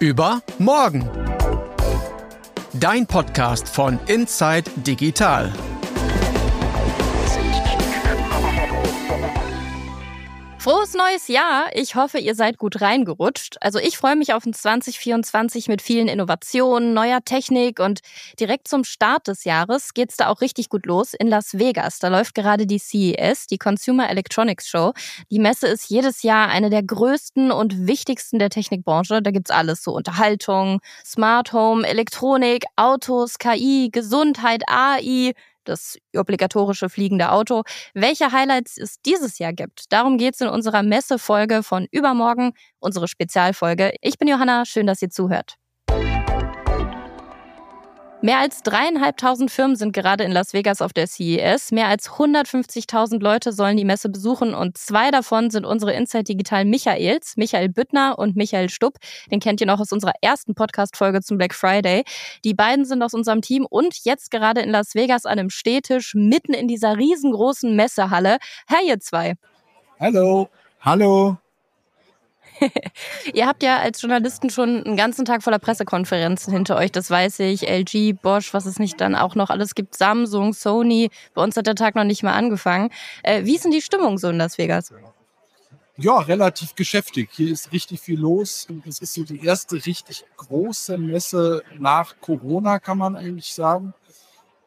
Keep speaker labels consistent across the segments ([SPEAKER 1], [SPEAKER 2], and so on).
[SPEAKER 1] Über morgen. Dein Podcast von Inside Digital.
[SPEAKER 2] Frohes neues Jahr! Ich hoffe, ihr seid gut reingerutscht. Also ich freue mich auf ein 2024 mit vielen Innovationen, neuer Technik und direkt zum Start des Jahres geht's da auch richtig gut los in Las Vegas. Da läuft gerade die CES, die Consumer Electronics Show. Die Messe ist jedes Jahr eine der größten und wichtigsten der Technikbranche. Da gibt's alles so Unterhaltung, Smart Home, Elektronik, Autos, KI, Gesundheit, AI, das obligatorische fliegende Auto. Welche Highlights es dieses Jahr gibt, darum geht es in unserer Messefolge von übermorgen, unsere Spezialfolge. Ich bin Johanna, schön, dass ihr zuhört. Mehr als dreieinhalbtausend Firmen sind gerade in Las Vegas auf der CES. Mehr als 150.000 Leute sollen die Messe besuchen und zwei davon sind unsere Inside Digital Michaels, Michael Büttner und Michael Stupp. Den kennt ihr noch aus unserer ersten Podcast-Folge zum Black Friday. Die beiden sind aus unserem Team und jetzt gerade in Las Vegas an einem Stehtisch mitten in dieser riesengroßen Messehalle. Hey, ihr zwei.
[SPEAKER 3] Hallo. Hallo.
[SPEAKER 2] Ihr habt ja als Journalisten schon einen ganzen Tag voller Pressekonferenzen hinter euch, das weiß ich. LG, Bosch, was es nicht dann auch noch alles gibt, Samsung, Sony. Bei uns hat der Tag noch nicht mal angefangen. Äh, wie ist denn die Stimmung so in Las Vegas?
[SPEAKER 3] Ja, relativ geschäftig. Hier ist richtig viel los. Es ist so die erste richtig große Messe nach Corona, kann man eigentlich sagen.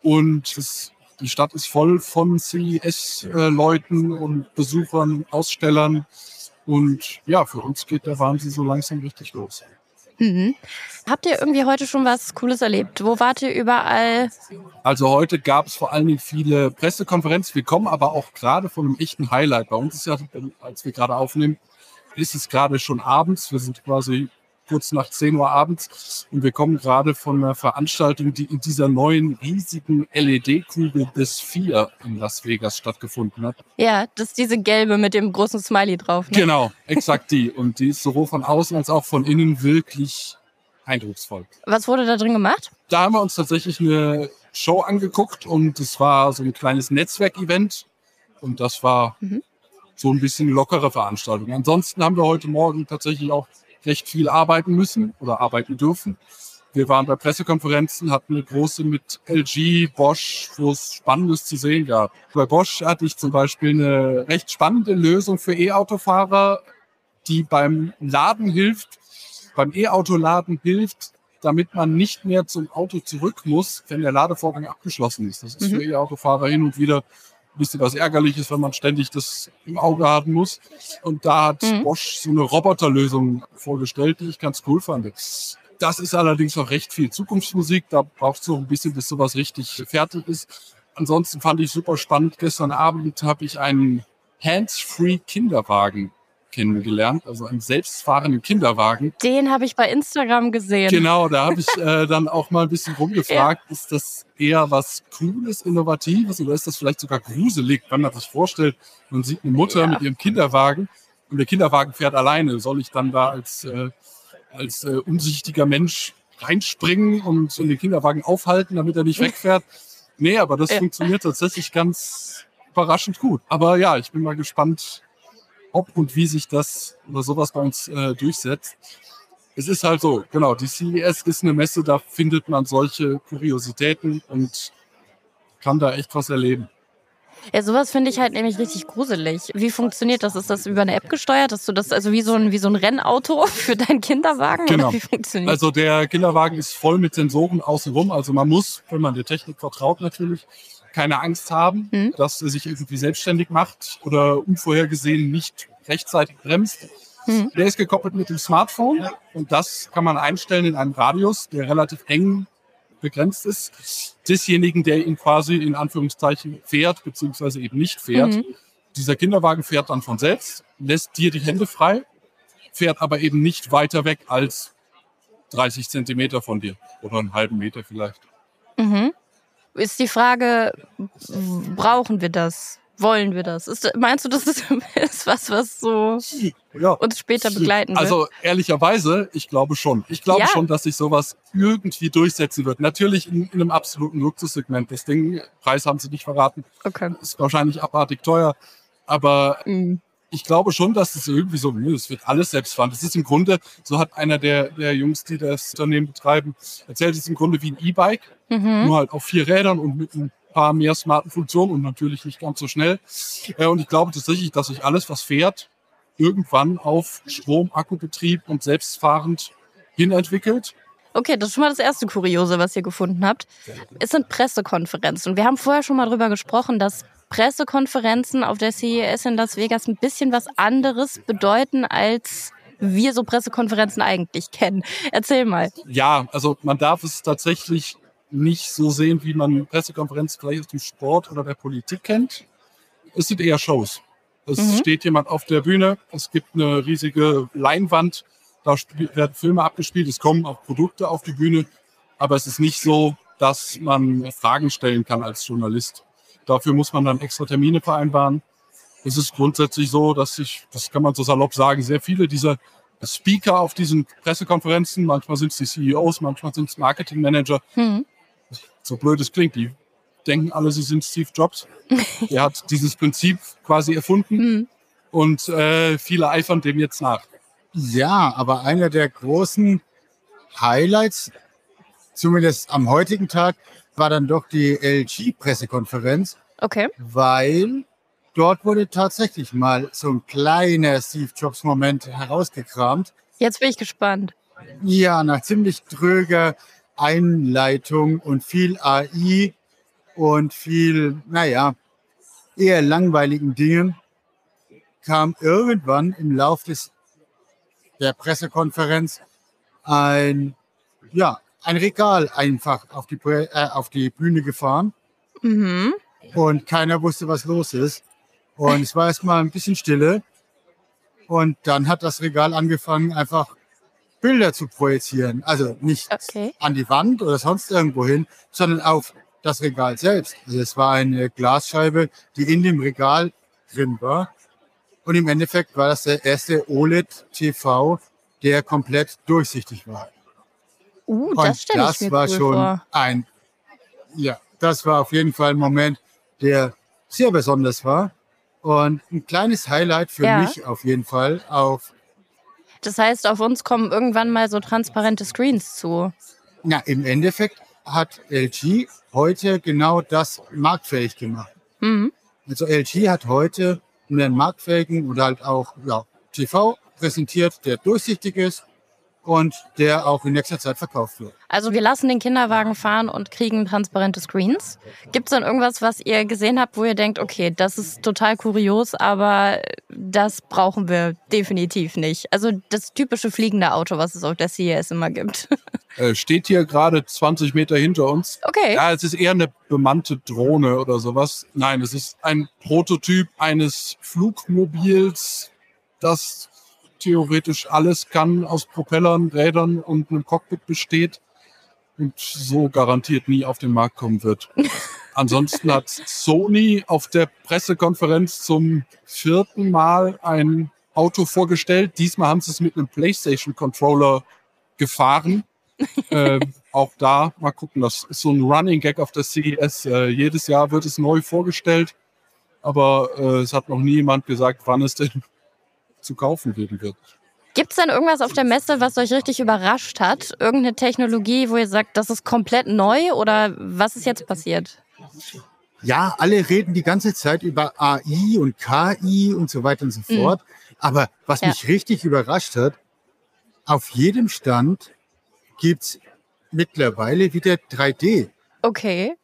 [SPEAKER 3] Und es, die Stadt ist voll von CES-Leuten und Besuchern, Ausstellern. Und ja, für uns geht der Wahnsinn so langsam richtig los.
[SPEAKER 2] Mhm. Habt ihr irgendwie heute schon was Cooles erlebt? Wo wart ihr überall?
[SPEAKER 3] Also heute gab es vor allen Dingen viele Pressekonferenzen. Wir kommen aber auch gerade von einem echten Highlight. Bei uns ist ja, als wir gerade aufnehmen, ist es gerade schon abends. Wir sind quasi kurz nach 10 Uhr abends. Und wir kommen gerade von einer Veranstaltung, die in dieser neuen riesigen LED-Kugel des Vier in Las Vegas stattgefunden hat.
[SPEAKER 2] Ja, das ist diese gelbe mit dem großen Smiley drauf.
[SPEAKER 3] Ne? Genau, exakt die. Und die ist sowohl von außen als auch von innen wirklich eindrucksvoll.
[SPEAKER 2] Was wurde da drin gemacht?
[SPEAKER 3] Da haben wir uns tatsächlich eine Show angeguckt und es war so ein kleines Netzwerkevent. Und das war mhm. so ein bisschen lockere Veranstaltung. Ansonsten haben wir heute Morgen tatsächlich auch recht viel arbeiten müssen oder arbeiten dürfen. Wir waren bei Pressekonferenzen, hatten eine große mit LG, Bosch, wo es Spannendes zu sehen gab. Bei Bosch hatte ich zum Beispiel eine recht spannende Lösung für E-Autofahrer, die beim Laden hilft, beim E-Auto-Laden hilft, damit man nicht mehr zum Auto zurück muss, wenn der Ladevorgang abgeschlossen ist. Das ist mhm. für E-Autofahrer hin und wieder ein bisschen was Ärgerliches, wenn man ständig das im Auge haben muss. Und da hat mhm. Bosch so eine Roboterlösung vorgestellt, die ich ganz cool fand. Das ist allerdings noch recht viel Zukunftsmusik. Da braucht es noch ein bisschen, bis sowas richtig fertig ist. Ansonsten fand ich super spannend. Gestern Abend habe ich einen Hands-Free Kinderwagen kennengelernt, also einen selbstfahrenden Kinderwagen.
[SPEAKER 2] Den habe ich bei Instagram gesehen.
[SPEAKER 3] Genau, da habe ich äh, dann auch mal ein bisschen rumgefragt, ja. ist das eher was Cooles, Innovatives oder ist das vielleicht sogar gruselig, wenn man sich vorstellt, man sieht eine Mutter ja. mit ihrem Kinderwagen und der Kinderwagen fährt alleine. Soll ich dann da als, äh, als äh, unsichtiger Mensch reinspringen und den Kinderwagen aufhalten, damit er nicht wegfährt? Nee, aber das ja. funktioniert tatsächlich ganz überraschend gut. Aber ja, ich bin mal gespannt, ob und wie sich das oder sowas bei uns äh, durchsetzt. Es ist halt so, genau, die CES ist eine Messe, da findet man solche Kuriositäten und kann da echt was erleben.
[SPEAKER 2] Ja, sowas finde ich halt nämlich richtig gruselig. Wie funktioniert das? Ist das über eine App gesteuert? Hast du das also wie so ein, wie so ein Rennauto für deinen Kinderwagen?
[SPEAKER 3] Genau. Also der Kinderwagen ist voll mit Sensoren außenrum. Also man muss, wenn man der Technik vertraut natürlich, keine Angst haben, mhm. dass er sich irgendwie selbstständig macht oder unvorhergesehen nicht rechtzeitig bremst. Mhm. Der ist gekoppelt mit dem Smartphone und das kann man einstellen in einem Radius, der relativ eng begrenzt ist. Desjenigen, der ihn quasi in Anführungszeichen fährt, beziehungsweise eben nicht fährt. Mhm. Dieser Kinderwagen fährt dann von selbst, lässt dir die Hände frei, fährt aber eben nicht weiter weg als 30 Zentimeter von dir oder einen halben Meter vielleicht.
[SPEAKER 2] Mhm ist die Frage, brauchen wir das? Wollen wir das? Ist, meinst du, das ist, ist was, was so ja. uns später begleiten wird?
[SPEAKER 3] Also ehrlicherweise, ich glaube schon. Ich glaube ja. schon, dass sich sowas irgendwie durchsetzen wird. Natürlich in, in, einem absoluten Luxussegment. Das Ding, Preis haben sie nicht verraten, okay. ist wahrscheinlich abartig teuer. Aber mhm. ich glaube schon, dass es irgendwie so, es wird alles selbst fahren. Das ist im Grunde, so hat einer der, der Jungs, die das Unternehmen betreiben, erzählt, es ist im Grunde wie ein E-Bike, mhm. nur halt auf vier Rädern und mit ein paar mehr smarten Funktionen und natürlich nicht ganz so schnell. Äh, und ich glaube tatsächlich, dass sich alles, was fährt, irgendwann auf Strom, Akkubetrieb und selbstfahrend hin entwickelt.
[SPEAKER 2] Okay, das ist schon mal das erste Kuriose, was ihr gefunden habt. Es sind Pressekonferenzen. Und wir haben vorher schon mal drüber gesprochen, dass Pressekonferenzen auf der CES in Las Vegas ein bisschen was anderes bedeuten, als wir so Pressekonferenzen eigentlich kennen. Erzähl mal.
[SPEAKER 3] Ja, also man darf es tatsächlich nicht so sehen, wie man Pressekonferenzen vielleicht aus dem Sport oder der Politik kennt. Es sind eher Shows. Es mhm. steht jemand auf der Bühne, es gibt eine riesige Leinwand, da werden Filme abgespielt, es kommen auch Produkte auf die Bühne, aber es ist nicht so, dass man Fragen stellen kann als Journalist. Dafür muss man dann extra Termine vereinbaren. Es ist grundsätzlich so, dass sich, das kann man so salopp sagen, sehr viele dieser Speaker auf diesen Pressekonferenzen, manchmal sind es die CEOs, manchmal sind es Marketingmanager, hm. so blöd es klingt, die denken alle, sie sind Steve Jobs. er hat dieses Prinzip quasi erfunden hm. und äh, viele eifern dem jetzt nach.
[SPEAKER 4] Ja, aber einer der großen Highlights, zumindest am heutigen Tag, war dann doch die LG-Pressekonferenz.
[SPEAKER 2] Okay.
[SPEAKER 4] Weil dort wurde tatsächlich mal so ein kleiner Steve Jobs-Moment herausgekramt.
[SPEAKER 2] Jetzt bin ich gespannt.
[SPEAKER 4] Ja, nach ziemlich dröger Einleitung und viel AI und viel, naja, eher langweiligen Dingen kam irgendwann im Lauf des der Pressekonferenz ein, ja, ein Regal einfach auf die, äh, auf die Bühne gefahren. Mhm. Und keiner wusste, was los ist. Und es war erstmal ein bisschen Stille. Und dann hat das Regal angefangen, einfach Bilder zu projizieren. Also nicht okay. an die Wand oder sonst irgendwo hin, sondern auf das Regal selbst. Also es war eine Glasscheibe, die in dem Regal drin war. Und im Endeffekt war das der erste OLED-TV, der komplett durchsichtig war.
[SPEAKER 2] Uh, das ich mir war cool schon vor.
[SPEAKER 4] ein, ja, das war auf jeden Fall ein Moment, der sehr besonders war. Und ein kleines Highlight für ja. mich auf jeden Fall auf.
[SPEAKER 2] Das heißt, auf uns kommen irgendwann mal so transparente Screens zu.
[SPEAKER 4] Na, im Endeffekt hat LG heute genau das marktfähig gemacht. Mhm. Also LG hat heute einen marktfähigen oder halt auch ja, TV präsentiert, der durchsichtig ist und der auch in nächster Zeit verkauft wird.
[SPEAKER 2] Also wir lassen den Kinderwagen fahren und kriegen transparente Screens. Gibt es dann irgendwas, was ihr gesehen habt, wo ihr denkt, okay, das ist total kurios, aber das brauchen wir definitiv nicht? Also das typische fliegende Auto, was es auf der CES immer gibt.
[SPEAKER 3] Äh, steht hier gerade 20 Meter hinter uns.
[SPEAKER 2] Okay.
[SPEAKER 3] Ja, es ist eher eine bemannte Drohne oder sowas. Nein, es ist ein Prototyp eines Flugmobils, das theoretisch alles kann, aus Propellern, Rädern und einem Cockpit besteht und so garantiert nie auf den Markt kommen wird. Ansonsten hat Sony auf der Pressekonferenz zum vierten Mal ein Auto vorgestellt. Diesmal haben sie es mit einem PlayStation-Controller gefahren. äh, auch da, mal gucken, das ist so ein Running Gag auf der CES. Äh, jedes Jahr wird es neu vorgestellt, aber äh, es hat noch nie jemand gesagt, wann es denn zu kaufen geben wird.
[SPEAKER 2] Gibt es denn irgendwas auf der Messe, was euch richtig überrascht hat? Irgendeine Technologie, wo ihr sagt, das ist komplett neu oder was ist jetzt passiert?
[SPEAKER 4] Ja, alle reden die ganze Zeit über AI und KI und so weiter und so mhm. fort. Mhm. Aber was ja. mich richtig überrascht hat, auf jedem Stand gibt es mittlerweile wieder 3D.
[SPEAKER 2] Okay.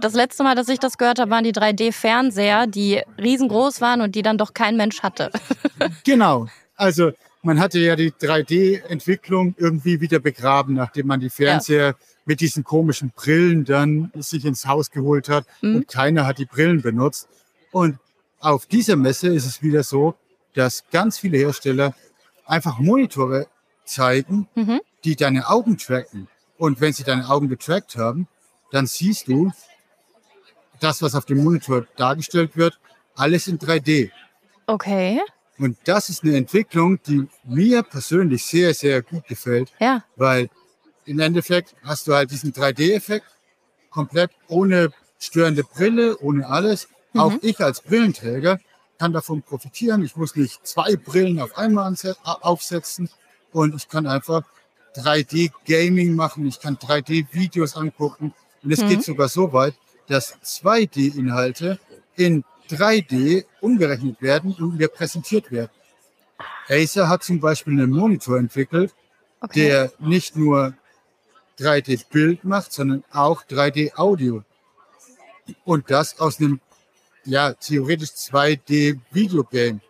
[SPEAKER 2] Das letzte Mal, dass ich das gehört habe, waren die 3D-Fernseher, die riesengroß waren und die dann doch kein Mensch hatte.
[SPEAKER 4] genau. Also man hatte ja die 3D-Entwicklung irgendwie wieder begraben, nachdem man die Fernseher ja. mit diesen komischen Brillen dann sich ins Haus geholt hat mhm. und keiner hat die Brillen benutzt. Und auf dieser Messe ist es wieder so, dass ganz viele Hersteller einfach Monitore zeigen, mhm. die deine Augen tracken. Und wenn sie deine Augen getrackt haben, dann siehst du, das, was auf dem Monitor dargestellt wird, alles in 3D.
[SPEAKER 2] Okay.
[SPEAKER 4] Und das ist eine Entwicklung, die mir persönlich sehr, sehr gut gefällt.
[SPEAKER 2] Ja.
[SPEAKER 4] Weil im Endeffekt hast du halt diesen 3D-Effekt komplett ohne störende Brille, ohne alles. Mhm. Auch ich als Brillenträger kann davon profitieren. Ich muss nicht zwei Brillen auf einmal aufsetzen und ich kann einfach 3D-Gaming machen, ich kann 3D-Videos angucken. Und es mhm. geht sogar so weit, dass 2D-Inhalte in 3D umgerechnet werden und mir präsentiert werden. Acer hat zum Beispiel einen Monitor entwickelt, okay. der nicht nur 3D-Bild macht, sondern auch 3D-Audio. Und das aus einem, ja, theoretisch 2D-Videogame.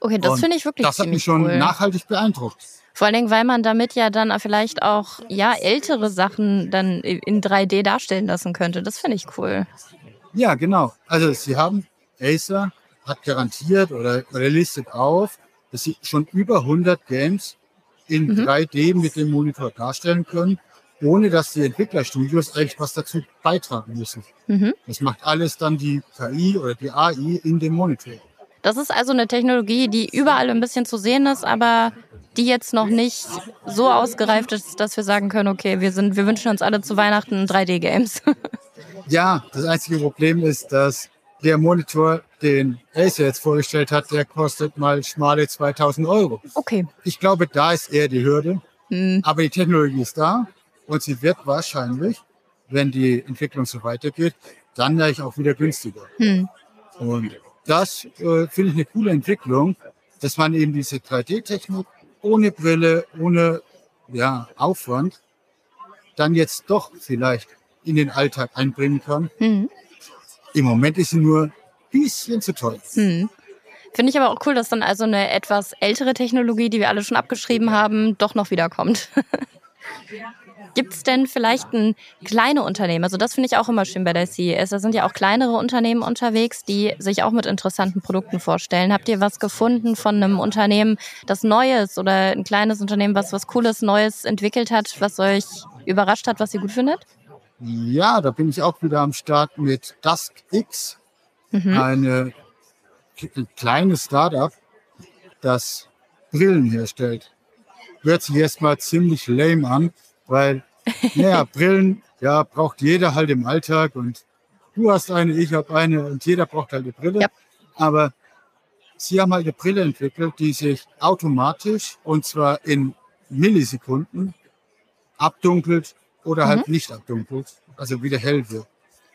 [SPEAKER 2] Okay, das finde ich wirklich
[SPEAKER 4] Das hat mich schon
[SPEAKER 2] cool.
[SPEAKER 4] nachhaltig beeindruckt.
[SPEAKER 2] Vor allen Dingen, weil man damit ja dann vielleicht auch ja ältere Sachen dann in 3D darstellen lassen könnte. Das finde ich cool.
[SPEAKER 4] Ja, genau. Also sie haben Acer hat garantiert oder, oder listet auf, dass sie schon über 100 Games in mhm. 3D mit dem Monitor darstellen können, ohne dass die Entwicklerstudios eigentlich was dazu beitragen müssen. Mhm. Das macht alles dann die KI oder die AI in dem Monitor.
[SPEAKER 2] Das ist also eine Technologie, die überall ein bisschen zu sehen ist, aber die jetzt noch nicht so ausgereift ist, dass wir sagen können, okay, wir sind, wir wünschen uns alle zu Weihnachten 3D-Games.
[SPEAKER 4] ja, das einzige Problem ist, dass der Monitor, den Acer jetzt vorgestellt hat, der kostet mal schmale 2000 Euro.
[SPEAKER 2] Okay.
[SPEAKER 4] Ich glaube, da ist eher die Hürde. Hm. Aber die Technologie ist da und sie wird wahrscheinlich, wenn die Entwicklung so weitergeht, dann gleich auch wieder günstiger. Hm. Und das äh, finde ich eine coole Entwicklung, dass man eben diese 3D-Technik ohne Brille, ohne ja, Aufwand dann jetzt doch vielleicht in den Alltag einbringen kann. Mhm. Im Moment ist sie nur ein bisschen zu teuer. Mhm.
[SPEAKER 2] Finde ich aber auch cool, dass dann also eine etwas ältere Technologie, die wir alle schon abgeschrieben haben, doch noch wiederkommt. Gibt es denn vielleicht ein kleine Unternehmen? Also das finde ich auch immer schön bei der CES. Da sind ja auch kleinere Unternehmen unterwegs, die sich auch mit interessanten Produkten vorstellen. Habt ihr was gefunden von einem Unternehmen, das Neues oder ein kleines Unternehmen, was was Cooles, Neues entwickelt hat, was euch überrascht hat, was ihr gut findet?
[SPEAKER 4] Ja, da bin ich auch wieder am Start mit DuskX, mhm. eine kleine Startup, das Brillen herstellt. Hört sich erstmal ziemlich lame an, weil, naja, Brillen, ja, braucht jeder halt im Alltag und du hast eine, ich habe eine und jeder braucht halt eine Brille. Ja. Aber sie haben halt eine Brille entwickelt, die sich automatisch und zwar in Millisekunden abdunkelt oder halt mhm. halt nicht abdunkelt, also wieder hell wird.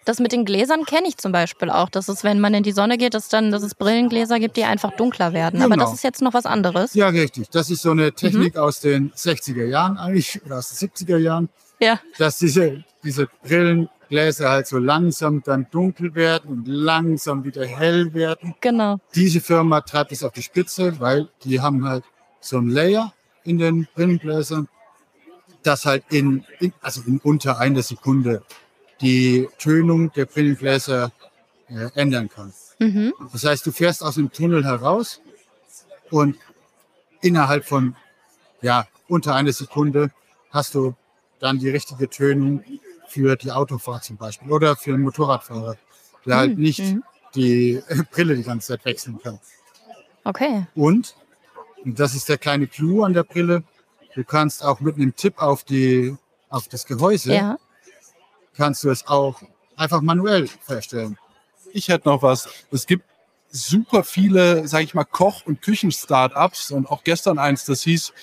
[SPEAKER 2] Das mit den Gläsern kenne ich zum Beispiel auch. dass es, wenn man in die Sonne geht, dass, dann, dass es Brillengläser gibt, die einfach dunkler werden. Genau. Aber das ist jetzt noch was anderes.
[SPEAKER 4] Ja, richtig. Das ist so eine Technik mhm. aus den 60er Jahren eigentlich oder aus den 70er Jahren.
[SPEAKER 2] Ja.
[SPEAKER 4] Dass diese, diese Brillengläser halt so langsam dann dunkel werden und langsam wieder hell werden.
[SPEAKER 2] Genau.
[SPEAKER 4] Diese Firma treibt es auf die Spitze, weil die haben halt so ein Layer in den Brillengläsern, das halt in, in also in unter einer Sekunde die Tönung der Brillengläser äh, ändern kann. Mhm. Das heißt, du fährst aus dem Tunnel heraus und innerhalb von ja, unter einer Sekunde hast du dann die richtige Tönung für die Autofahrt zum Beispiel oder für einen Motorradfahrer, der halt mhm. halt nicht mhm. die Brille die ganze Zeit wechseln kann.
[SPEAKER 2] Okay.
[SPEAKER 4] Und, und das ist der kleine Clou an der Brille, du kannst auch mit einem Tipp auf, die, auf das Gehäuse ja kannst du es auch einfach manuell herstellen.
[SPEAKER 3] Ich hätte noch was. Es gibt super viele, sage ich mal, Koch- und Küchen-Startups und auch gestern eins, das hieß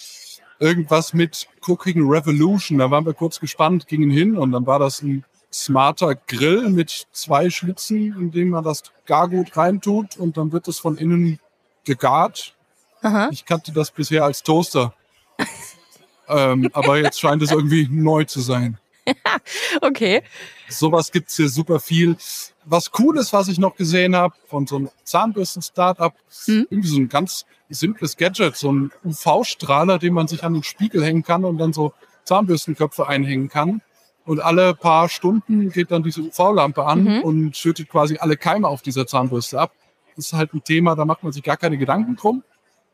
[SPEAKER 3] irgendwas mit Cooking Revolution. Da waren wir kurz gespannt, gingen hin und dann war das ein smarter Grill mit zwei Schlitzen, in dem man das Gargut reintut und dann wird es von innen gegart. Aha. Ich kannte das bisher als Toaster. ähm, aber jetzt scheint es irgendwie neu zu sein.
[SPEAKER 2] okay.
[SPEAKER 3] Sowas gibt es hier super viel. Was cool ist, was ich noch gesehen habe, von so einem Zahnbürsten-Startup, hm. irgendwie so ein ganz simples Gadget, so ein UV-Strahler, den man sich an den Spiegel hängen kann und dann so Zahnbürstenköpfe einhängen kann. Und alle paar Stunden geht dann diese UV-Lampe an mhm. und schüttet quasi alle Keime auf dieser Zahnbürste ab. Das ist halt ein Thema, da macht man sich gar keine Gedanken drum,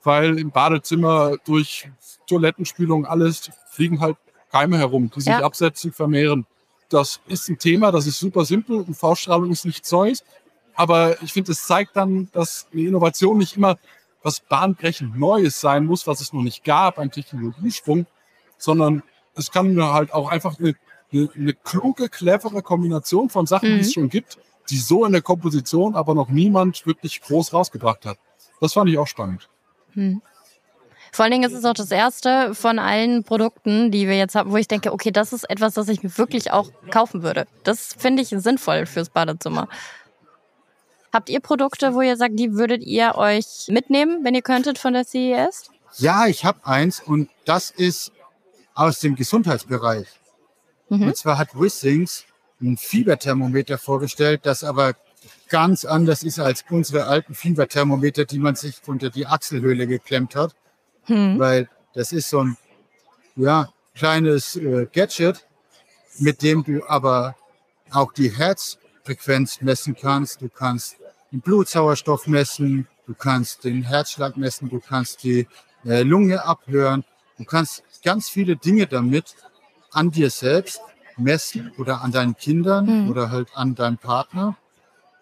[SPEAKER 3] weil im Badezimmer durch Toilettenspülung alles fliegen halt Keime herum, die sich ja. absetzen, vermehren. Das ist ein Thema, das ist super simpel. UV-Strahlung ist nichts Neues. Aber ich finde, es zeigt dann, dass eine Innovation nicht immer was bahnbrechend Neues sein muss, was es noch nicht gab, ein Technologiesprung, sondern es kann halt auch einfach eine, eine, eine kluge, clevere Kombination von Sachen, mhm. die es mhm. schon gibt, die so in der Komposition aber noch niemand wirklich groß rausgebracht hat. Das fand ich auch spannend. Hm.
[SPEAKER 2] Vor allen Dingen ist es auch das erste von allen Produkten, die wir jetzt haben, wo ich denke, okay, das ist etwas, das ich mir wirklich auch kaufen würde. Das finde ich sinnvoll fürs Badezimmer. Habt ihr Produkte, wo ihr sagt, die würdet ihr euch mitnehmen, wenn ihr könntet von der CES?
[SPEAKER 4] Ja, ich habe eins und das ist aus dem Gesundheitsbereich. Mhm. Und zwar hat Wissings ein Fieberthermometer vorgestellt, das aber ganz anders ist als unsere alten Fieberthermometer, die man sich unter die Achselhöhle geklemmt hat. Mhm. Weil das ist so ein ja, kleines äh, Gadget, mit dem du aber auch die Herzfrequenz messen kannst. Du kannst den Blutsauerstoff messen, du kannst den Herzschlag messen, du kannst die äh, Lunge abhören. Du kannst ganz viele Dinge damit an dir selbst messen oder an deinen Kindern mhm. oder halt an deinem Partner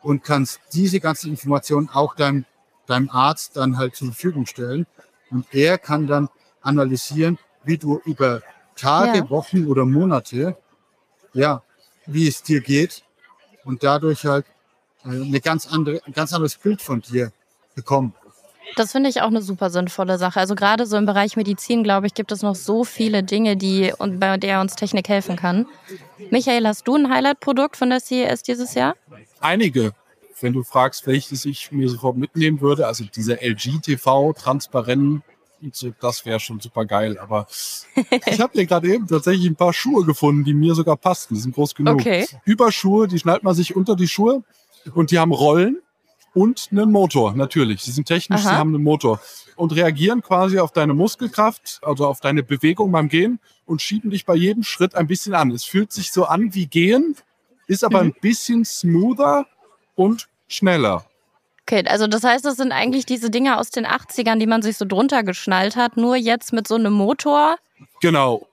[SPEAKER 4] und kannst diese ganzen Informationen auch deinem, deinem Arzt dann halt zur Verfügung stellen. Und er kann dann analysieren, wie du über Tage, ja. Wochen oder Monate, ja, wie es dir geht und dadurch halt äh, eine ganz andere, ein ganz anderes Bild von dir bekommen.
[SPEAKER 2] Das finde ich auch eine super sinnvolle Sache. Also gerade so im Bereich Medizin, glaube ich, gibt es noch so viele Dinge, die und bei der uns Technik helfen kann. Michael, hast du ein Highlight-Produkt von der CES dieses Jahr?
[SPEAKER 3] Einige. Wenn du fragst, welches ich mir sofort mitnehmen würde, also dieser LG TV transparent, das wäre schon super geil. Aber ich habe dir gerade eben tatsächlich ein paar Schuhe gefunden, die mir sogar passen. Die sind groß genug. Okay. Überschuhe, die schnallt man sich unter die Schuhe und die haben Rollen und einen Motor, natürlich. Sie sind technisch, Aha. sie haben einen Motor und reagieren quasi auf deine Muskelkraft, also auf deine Bewegung beim Gehen und schieben dich bei jedem Schritt ein bisschen an. Es fühlt sich so an wie Gehen, ist aber mhm. ein bisschen smoother und schneller.
[SPEAKER 2] Okay, also das heißt, das sind eigentlich diese Dinger aus den 80ern, die man sich so drunter geschnallt hat, nur jetzt mit so einem Motor.
[SPEAKER 3] Genau.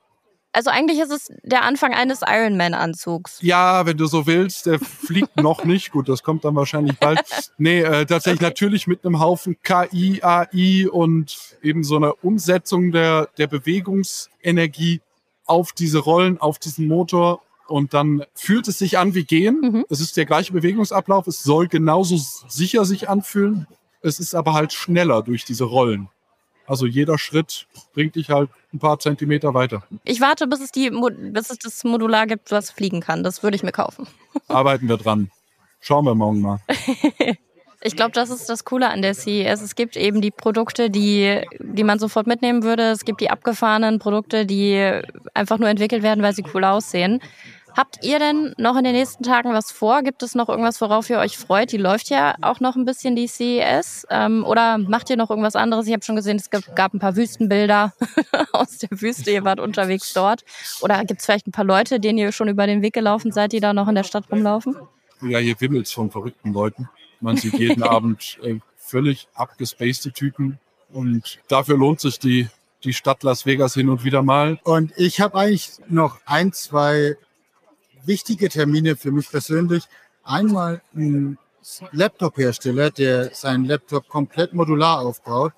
[SPEAKER 2] Also eigentlich ist es der Anfang eines Ironman-Anzugs.
[SPEAKER 3] Ja, wenn du so willst, der fliegt noch nicht. Gut, das kommt dann wahrscheinlich bald. Nee, äh, tatsächlich okay. natürlich mit einem Haufen KI, AI und eben so einer Umsetzung der, der Bewegungsenergie auf diese Rollen, auf diesen Motor. Und dann fühlt es sich an wie gehen. Mhm. Es ist der gleiche Bewegungsablauf. Es soll genauso sicher sich anfühlen. Es ist aber halt schneller durch diese Rollen. Also jeder Schritt bringt dich halt ein paar Zentimeter weiter.
[SPEAKER 2] Ich warte, bis es, die, bis es das Modular gibt, was fliegen kann. Das würde ich mir kaufen.
[SPEAKER 3] Arbeiten wir dran. Schauen wir morgen mal.
[SPEAKER 2] Ich glaube, das ist das Coole an der CES. Es gibt eben die Produkte, die, die man sofort mitnehmen würde. Es gibt die abgefahrenen Produkte, die einfach nur entwickelt werden, weil sie cool aussehen. Habt ihr denn noch in den nächsten Tagen was vor? Gibt es noch irgendwas, worauf ihr euch freut? Die läuft ja auch noch ein bisschen, die CES. Ähm, oder macht ihr noch irgendwas anderes? Ich habe schon gesehen, es gab ein paar Wüstenbilder aus der Wüste. Ihr wart unterwegs dort. Oder gibt es vielleicht ein paar Leute, denen ihr schon über den Weg gelaufen seid, die da noch in der Stadt rumlaufen?
[SPEAKER 3] Ja, hier wimmelt es von verrückten Leuten. Man sieht jeden Abend äh, völlig abgespacede Typen. Und dafür lohnt sich die, die Stadt Las Vegas hin und wieder mal.
[SPEAKER 4] Und ich habe eigentlich noch ein, zwei wichtige Termine für mich persönlich. Einmal ein Laptop-Hersteller, der seinen Laptop komplett modular aufbaut.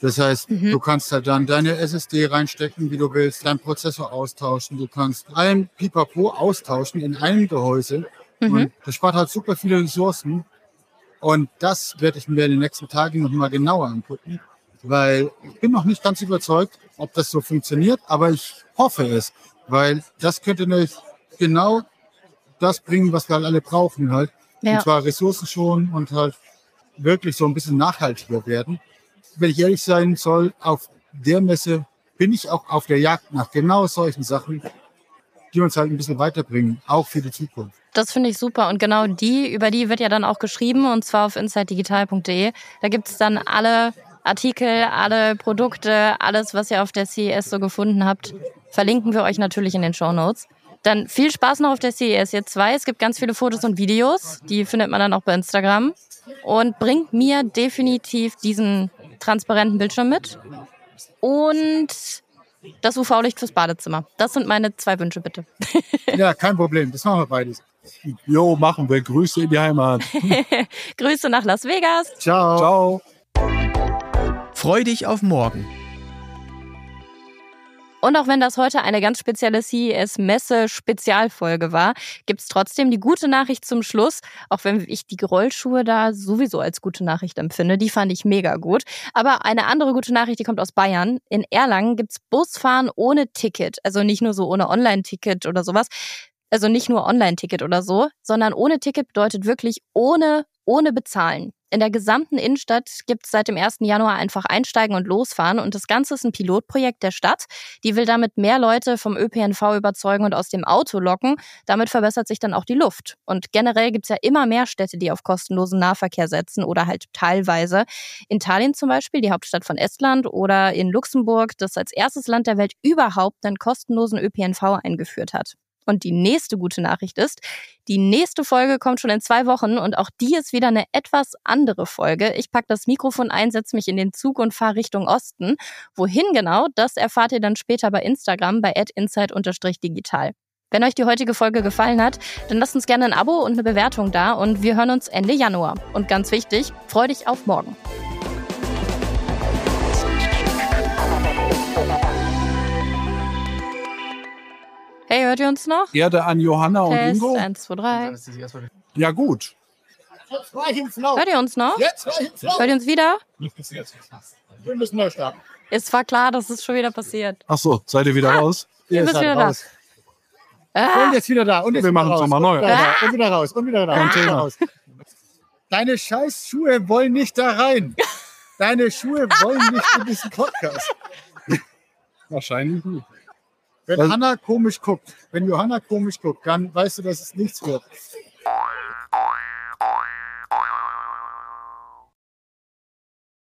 [SPEAKER 4] Das heißt, mhm. du kannst halt dann deine SSD reinstecken, wie du willst, deinen Prozessor austauschen, du kannst allen Pipapo austauschen in einem Gehäuse. Mhm. Und das spart halt super viele Ressourcen. Und das werde ich mir in den nächsten Tagen nochmal genauer angucken, weil ich bin noch nicht ganz überzeugt, ob das so funktioniert, aber ich hoffe es, weil das könnte nämlich genau das bringen, was wir halt alle brauchen halt. Ja. Und zwar Ressourcen schon und halt wirklich so ein bisschen nachhaltiger werden. Wenn ich ehrlich sein soll, auf der Messe bin ich auch auf der Jagd nach genau solchen Sachen, die uns halt ein bisschen weiterbringen, auch für die Zukunft.
[SPEAKER 2] Das finde ich super. Und genau die, über die wird ja dann auch geschrieben, und zwar auf insidedigital.de. Da gibt es dann alle Artikel, alle Produkte, alles, was ihr auf der CES so gefunden habt, verlinken wir euch natürlich in den Show Notes. Dann viel Spaß noch auf der CES jetzt 2. Es gibt ganz viele Fotos und Videos. Die findet man dann auch bei Instagram. Und bringt mir definitiv diesen transparenten Bildschirm mit. Und das UV-Licht fürs Badezimmer. Das sind meine zwei Wünsche, bitte.
[SPEAKER 4] ja, kein Problem. Das machen wir beides.
[SPEAKER 3] Jo, machen wir. Grüße in die Heimat.
[SPEAKER 2] Grüße nach Las Vegas.
[SPEAKER 3] Ciao. Ciao.
[SPEAKER 1] Freu dich auf morgen.
[SPEAKER 2] Und auch wenn das heute eine ganz spezielle CES-Messe-Spezialfolge war, gibt's trotzdem die gute Nachricht zum Schluss, auch wenn ich die Rollschuhe da sowieso als gute Nachricht empfinde. Die fand ich mega gut. Aber eine andere gute Nachricht, die kommt aus Bayern. In Erlangen gibt's Busfahren ohne Ticket. Also nicht nur so ohne Online-Ticket oder sowas. Also nicht nur Online-Ticket oder so, sondern ohne Ticket bedeutet wirklich ohne, ohne bezahlen. In der gesamten Innenstadt gibt es seit dem 1. Januar einfach einsteigen und losfahren. Und das Ganze ist ein Pilotprojekt der Stadt. Die will damit mehr Leute vom ÖPNV überzeugen und aus dem Auto locken. Damit verbessert sich dann auch die Luft. Und generell gibt es ja immer mehr Städte, die auf kostenlosen Nahverkehr setzen oder halt teilweise. In Tallinn zum Beispiel, die Hauptstadt von Estland, oder in Luxemburg, das als erstes Land der Welt überhaupt einen kostenlosen ÖPNV eingeführt hat. Und die nächste gute Nachricht ist, die nächste Folge kommt schon in zwei Wochen und auch die ist wieder eine etwas andere Folge. Ich packe das Mikrofon ein, setze mich in den Zug und fahre Richtung Osten. Wohin genau, das erfahrt ihr dann später bei Instagram bei insight-digital. Wenn euch die heutige Folge gefallen hat, dann lasst uns gerne ein Abo und eine Bewertung da und wir hören uns Ende Januar. Und ganz wichtig, freu dich auf morgen. Hey, hört ihr uns noch?
[SPEAKER 3] Erde an Johanna und
[SPEAKER 2] Test,
[SPEAKER 3] Ingo.
[SPEAKER 2] 1, 2, 3.
[SPEAKER 3] Ja, gut.
[SPEAKER 2] Hört ihr uns noch?
[SPEAKER 4] Jetzt
[SPEAKER 2] Hört ihr uns wieder?
[SPEAKER 4] Wir müssen neu starten.
[SPEAKER 2] Es war klar, dass es schon wieder passiert.
[SPEAKER 3] Ach so, seid ihr wieder raus?
[SPEAKER 2] Ihr bist wieder da.
[SPEAKER 4] Und
[SPEAKER 2] Ah,
[SPEAKER 4] jetzt wieder da. Und jetzt
[SPEAKER 3] Wir
[SPEAKER 4] wieder
[SPEAKER 3] machen's
[SPEAKER 4] raus.
[SPEAKER 3] noch mal neu.
[SPEAKER 4] Und wieder, da. und wieder raus. Und wieder da. Und wieder raus. Deine scheiß Schuhe wollen nicht da rein. Deine Schuhe wollen nicht in diesen Podcast.
[SPEAKER 3] Wahrscheinlich nicht.
[SPEAKER 4] Wenn
[SPEAKER 3] Was?
[SPEAKER 4] Hanna komisch guckt, wenn Johanna komisch guckt, dann weißt du, dass es nichts wird.